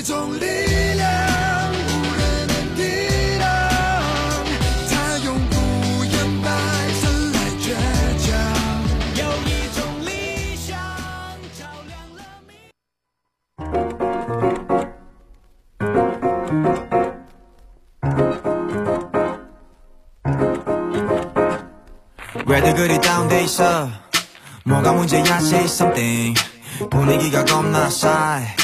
有一种力量。왜들그리다운돼있어뭐가문제야 say something 분위기가겁나싸해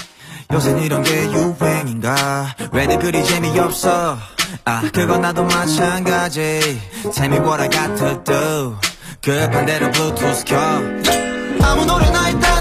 요새 이런 게 유행인가왜들그리재미없어 아 그건 나도 마찬가지. Tell me what I got to do 급한대로 Bluetooth 켜. 아무 노래나일단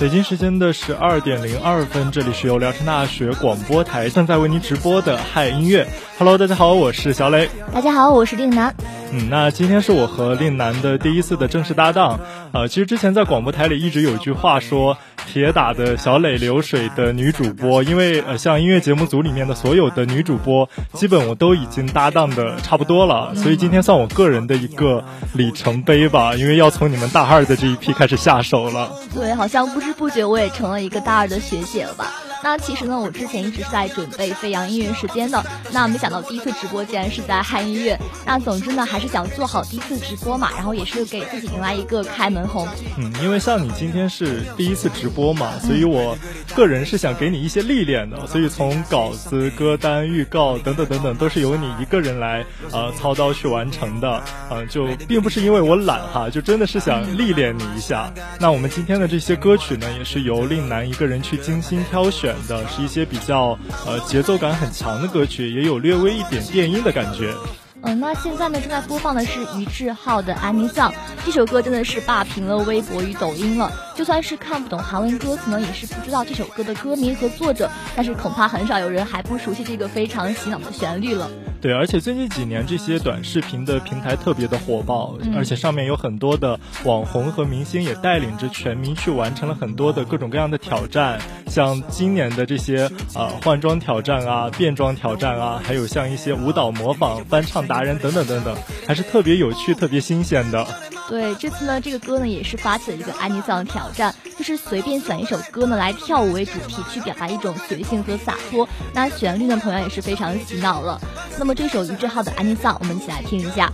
北京时间的十二点零二分，这里是由聊城大学广播台正在为您直播的嗨音乐。Hello，大家好，我是小磊。大家好，我是令南。嗯，那今天是我和令南的第一次的正式搭档。呃，其实之前在广播台里一直有一句话说。铁打的小磊流水的女主播，因为呃，像音乐节目组里面的所有的女主播，基本我都已经搭档的差不多了，所以今天算我个人的一个里程碑吧，因为要从你们大二的这一批开始下手了。对，好像不知不觉我也成了一个大二的学姐了吧。那其实呢，我之前一直是在准备飞扬音乐时间的，那没想到第一次直播竟然是在嗨音乐。那总之呢，还是想做好第一次直播嘛，然后也是给自己迎来一个开门红。嗯，因为像你今天是第一次直播嘛，所以我个人是想给你一些历练的，所以从稿子、歌单、预告等等等等，都是由你一个人来呃操刀去完成的。嗯，就并不是因为我懒哈，就真的是想历练你一下。那我们今天的这些歌曲呢，也是由令南一个人去精心挑选。选的是一些比较呃节奏感很强的歌曲，也有略微一点电音的感觉。嗯，那现在呢正在播放的是于志浩的《安妮桑》，这首歌真的是霸屏了微博与抖音了。就算是看不懂韩文歌词呢，也是不知道这首歌的歌名和作者，但是恐怕很少有人还不熟悉这个非常洗脑的旋律了。对，而且最近几年这些短视频的平台特别的火爆，而且上面有很多的网红和明星也带领着全民去完成了很多的各种各样的挑战，像今年的这些呃换装挑战啊、变装挑战啊，还有像一些舞蹈模仿、翻唱达人等等等等，还是特别有趣、特别新鲜的。对，这次呢，这个歌呢也是发起了一个安妮桑挑战，就是随便选一首歌呢来跳舞为主题，去表达一种随性和洒脱。那旋律呢同样也是非常洗脑了。那么这首于志浩的安妮桑，我们一起来听一下。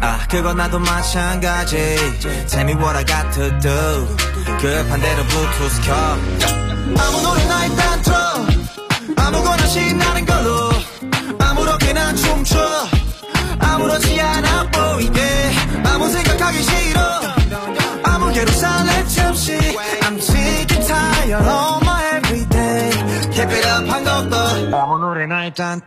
아 그건 나도 마찬가지. Tell me what I got to do 급한 대로 블루투스 켜. 아무 노래나 일단 틀어. 아무거나 신나는 걸로. 아무렇게나 춤춰. 아무렇지 않아 보이게. 아무 생각하기 싫어. 아무개로 살래 없이 I'm sick and tired of my everyday. Keep it up 한 것도. 아무 노래나 일단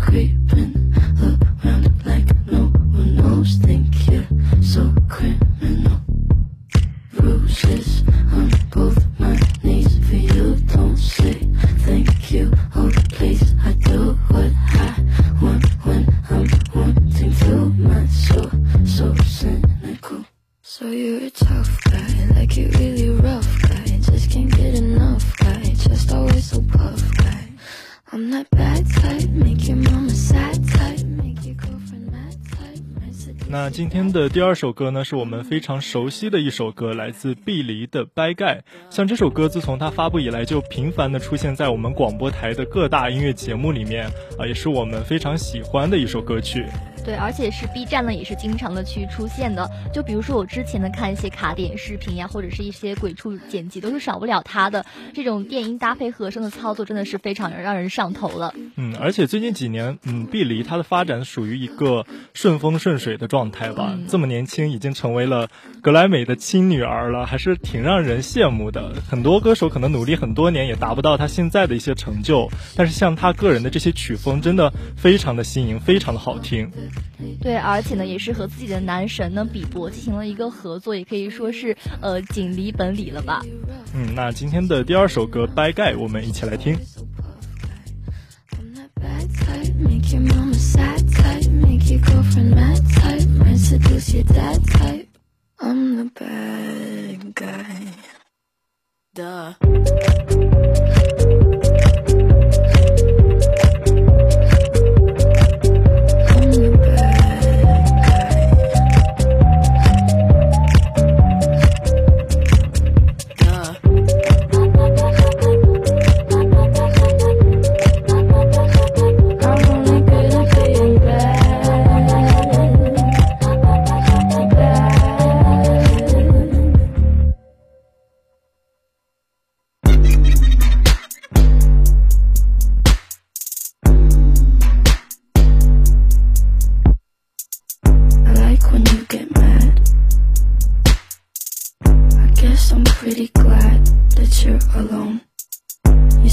creeping. Up 的第二首歌呢，是我们非常熟悉的一首歌，来自碧梨的《掰盖》。像这首歌，自从它发布以来，就频繁的出现在我们广播台的各大音乐节目里面，啊，也是我们非常喜欢的一首歌曲。对，而且是 B 站呢，也是经常的去出现的。就比如说我之前的看一些卡点视频呀，或者是一些鬼畜剪辑，都是少不了它的这种电音搭配和声的操作，真的是非常让人上头了。嗯，而且最近几年，嗯，碧梨它的发展属于一个顺风顺水的状态吧。这么年轻，已经成为了格莱美的亲女儿了，还是挺让人羡慕的。很多歌手可能努力很多年，也达不到他现在的一些成就，但是像他个人的这些曲风，真的非常的新颖，非常的好听。对，而且呢，也是和自己的男神呢比伯进行了一个合作，也可以说是呃锦鲤本鲤了吧。嗯，那今天的第二首歌《掰盖》，我们一起来听。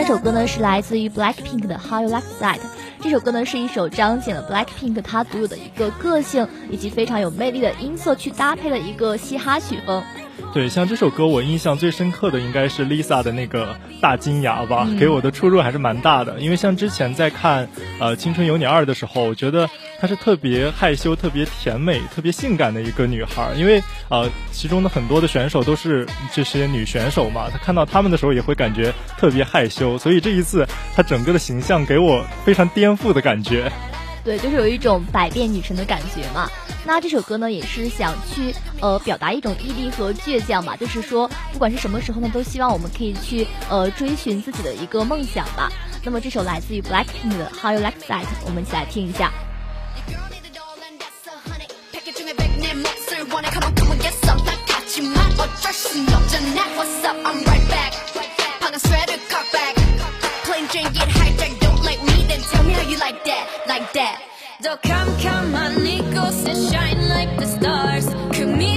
这首歌呢是来自于 Blackpink 的 How You Like That。这首歌呢是一首彰显了 Blackpink 它独有的一个个性以及非常有魅力的音色去搭配了一个嘻哈曲风。对，像这首歌，我印象最深刻的应该是 Lisa 的那个大金牙吧，给我的出入还是蛮大的。因为像之前在看呃《青春有你二》的时候，我觉得她是特别害羞、特别甜美、特别性感的一个女孩。因为呃，其中的很多的选手都是这些女选手嘛，她看到她们的时候也会感觉特别害羞。所以这一次，她整个的形象给我非常颠覆的感觉。对，就是有一种百变女神的感觉嘛。那这首歌呢，也是想去呃表达一种毅力和倔强吧。就是说，不管是什么时候呢，都希望我们可以去呃追寻自己的一个梦想吧。那么这首来自于 Blackpink 的 How You Like That，我们一起来听一下。Tell me how you like that, like that. Come, come, my nickels and shine like the stars. Me.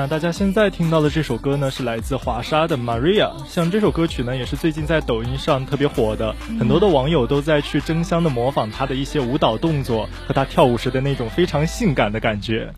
那大家现在听到的这首歌呢，是来自华沙的 Maria。像这首歌曲呢，也是最近在抖音上特别火的，很多的网友都在去争相的模仿她的一些舞蹈动作和她跳舞时的那种非常性感的感觉。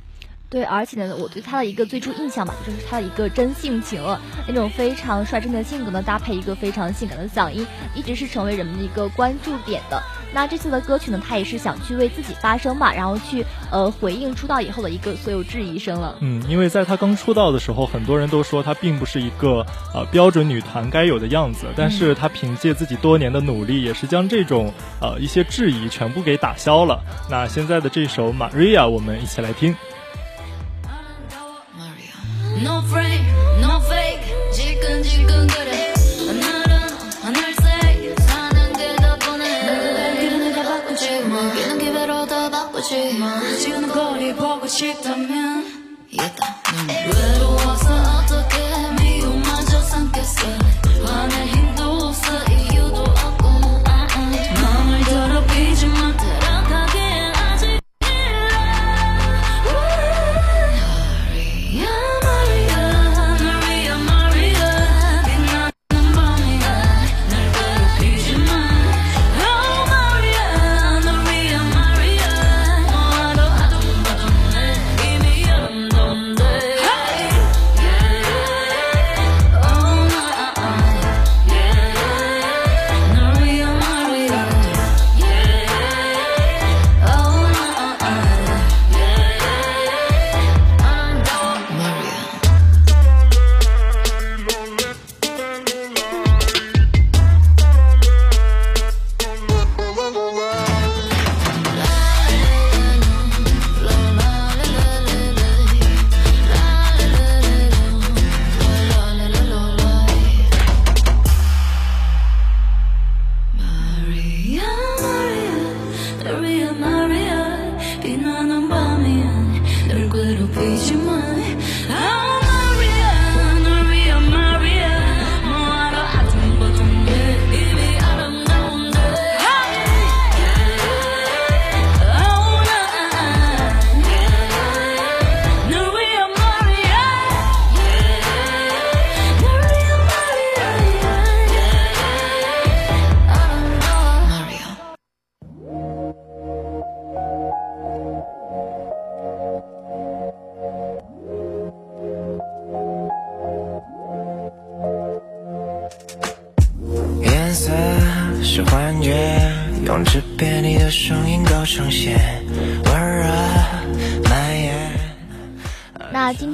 对，而且呢，我对他的一个最初印象吧，就是他的一个真性情，那种非常率真的性格呢，搭配一个非常性感的嗓音，一直是成为人们的一个关注点的。那这次的歌曲呢，他也是想去为自己发声吧，然后去呃回应出道以后的一个所有质疑声了。嗯，因为在他刚出道的时候，很多人都说他并不是一个呃标准女团该有的样子，但是他凭借自己多年的努力，也是将这种呃一些质疑全部给打消了。那现在的这首《Maria》，我们一起来听。No frame, no fake. 지끈지끈거려 오늘은 하늘색. 사는 게더 뻔해 길은 내가 바꾸지 먹이는 기회로 더 바꾸지 지우는 거리 보고 싶다면 이겼다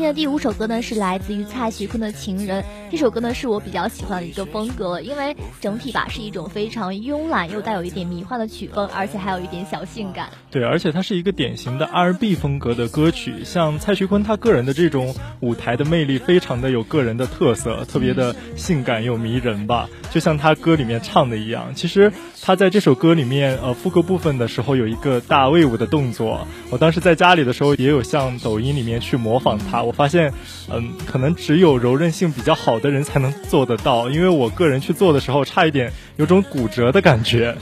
的第五首歌呢，是来自于蔡徐坤的《情人》。这首歌呢，是我比较喜欢的一个风格，因为整体吧是一种非常慵懒又带有一点迷幻的曲风，而且还有一点小性感。对，而且它是一个典型的 R&B 风格的歌曲。像蔡徐坤他个人的这种舞台的魅力，非常的有个人的特色，特别的性感又迷人吧。就像他歌里面唱的一样，其实他在这首歌里面，呃，副歌部分的时候有一个大卫舞的动作。我当时在家里的时候，也有向抖音里面去模仿他。我发现，嗯，可能只有柔韧性比较好的人才能做得到，因为我个人去做的时候，差一点有种骨折的感觉。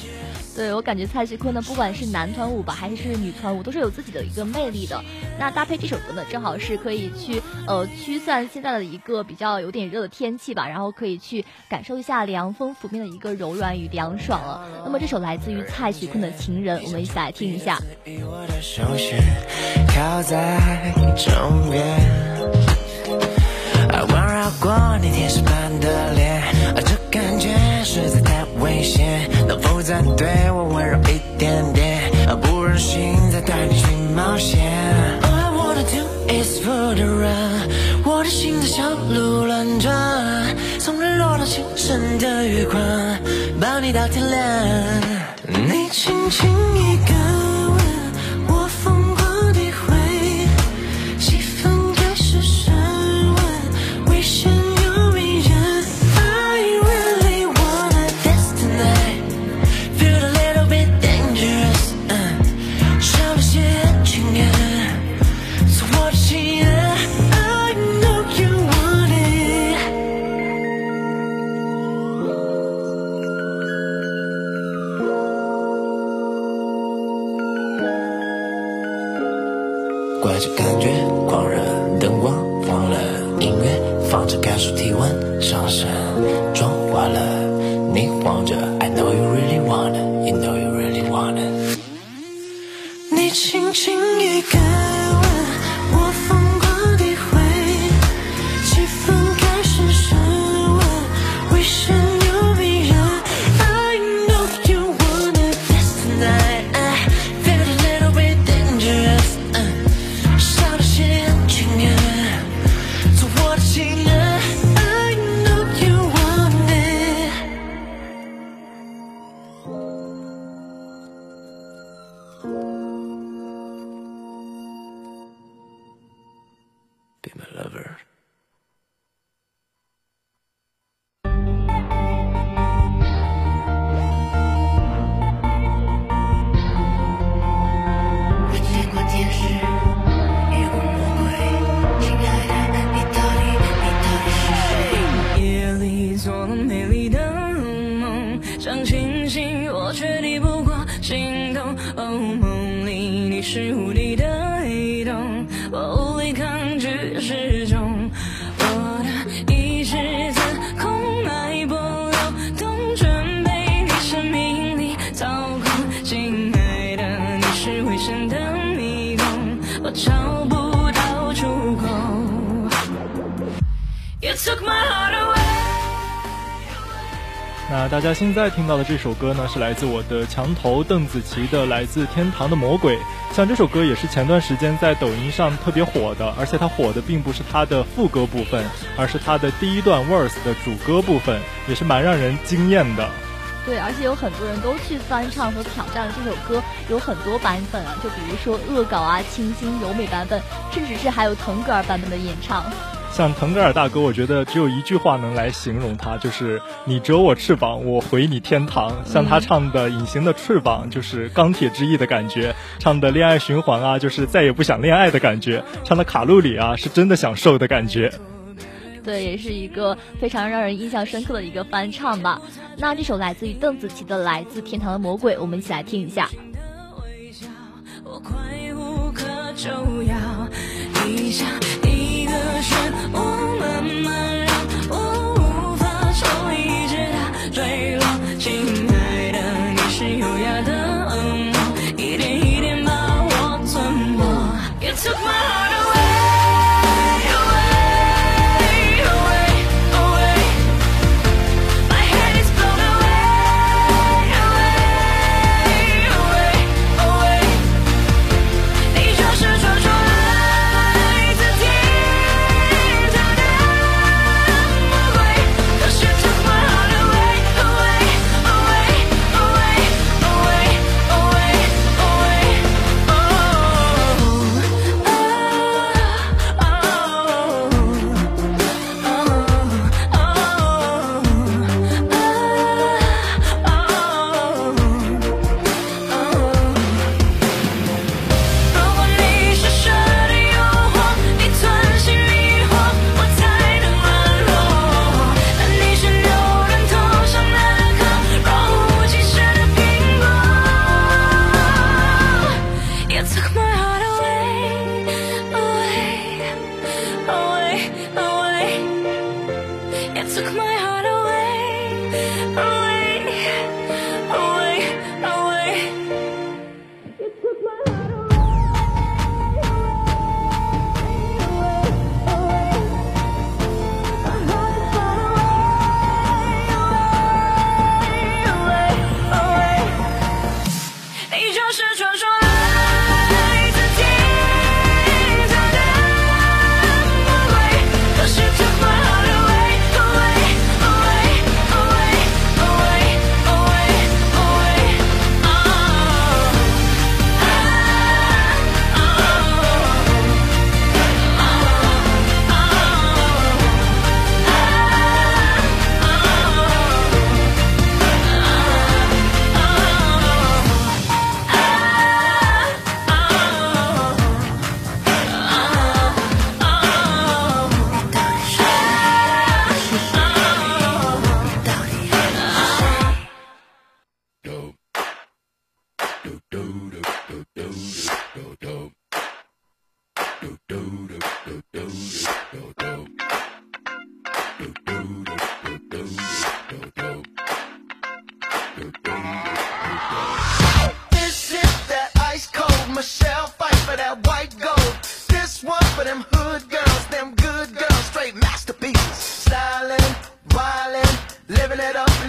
对我感觉蔡徐坤呢，不管是男团舞吧，还是女团舞，都是有自己的一个魅力的。那搭配这首歌呢，正好是可以去呃驱散现在的一个比较有点热的天气吧，然后可以去感受一下凉风拂面的一个柔软与凉爽了。那么这首来自于蔡徐坤的《情人》，我们一起来听一下。绕过你天使般的脸，这感觉实在太危险，能否再对我温柔一点点？不忍心再带你去冒险。All I wanna do is for the run，我的心在小鹿乱转，从日落到清晨的月光，抱你到天亮。你轻轻一个。那大家现在听到的这首歌呢，是来自我的墙头邓紫棋的《来自天堂的魔鬼》。像这首歌也是前段时间在抖音上特别火的，而且它火的并不是它的副歌部分，而是它的第一段 verse 的主歌部分，也是蛮让人惊艳的。对，而且有很多人都去翻唱和挑战了这首歌，有很多版本啊，就比如说恶搞啊、清新柔美版本，甚至是还有腾格尔版本的演唱。像腾格尔大哥，我觉得只有一句话能来形容他，就是“你折我翅膀，我回你天堂”。像他唱的《隐形的翅膀》，就是钢铁之翼的感觉；唱的《恋爱循环》啊，就是再也不想恋爱的感觉；唱的《卡路里》啊，是真的想瘦的感觉。对，也是一个非常让人印象深刻的一个翻唱吧。那这首来自于邓紫棋的《来自天堂的魔鬼》，我们一起来听一下。下一个漩涡慢慢让我无法抽离直到坠落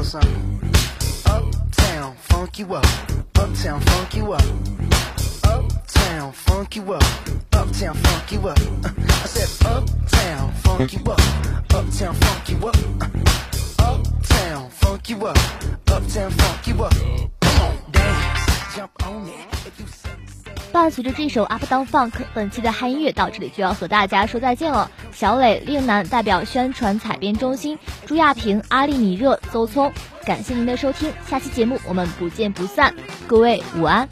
little something. Uptown, funk you up. Uptown, funk you up. Uptown, funk you up. Uptown, funk you up. I said, Uptown, funk you up. Uptown, funk you up. Uptown, funk you up. Uptown, funk you up. Come on, dance, jump on it. If you 伴随着这首 Up Down Funk，本期的嗨音乐到这里就要和大家说再见了。小磊、令南代表宣传采编中心，朱亚平、阿丽米热、邹聪，感谢您的收听，下期节目我们不见不散，各位午安。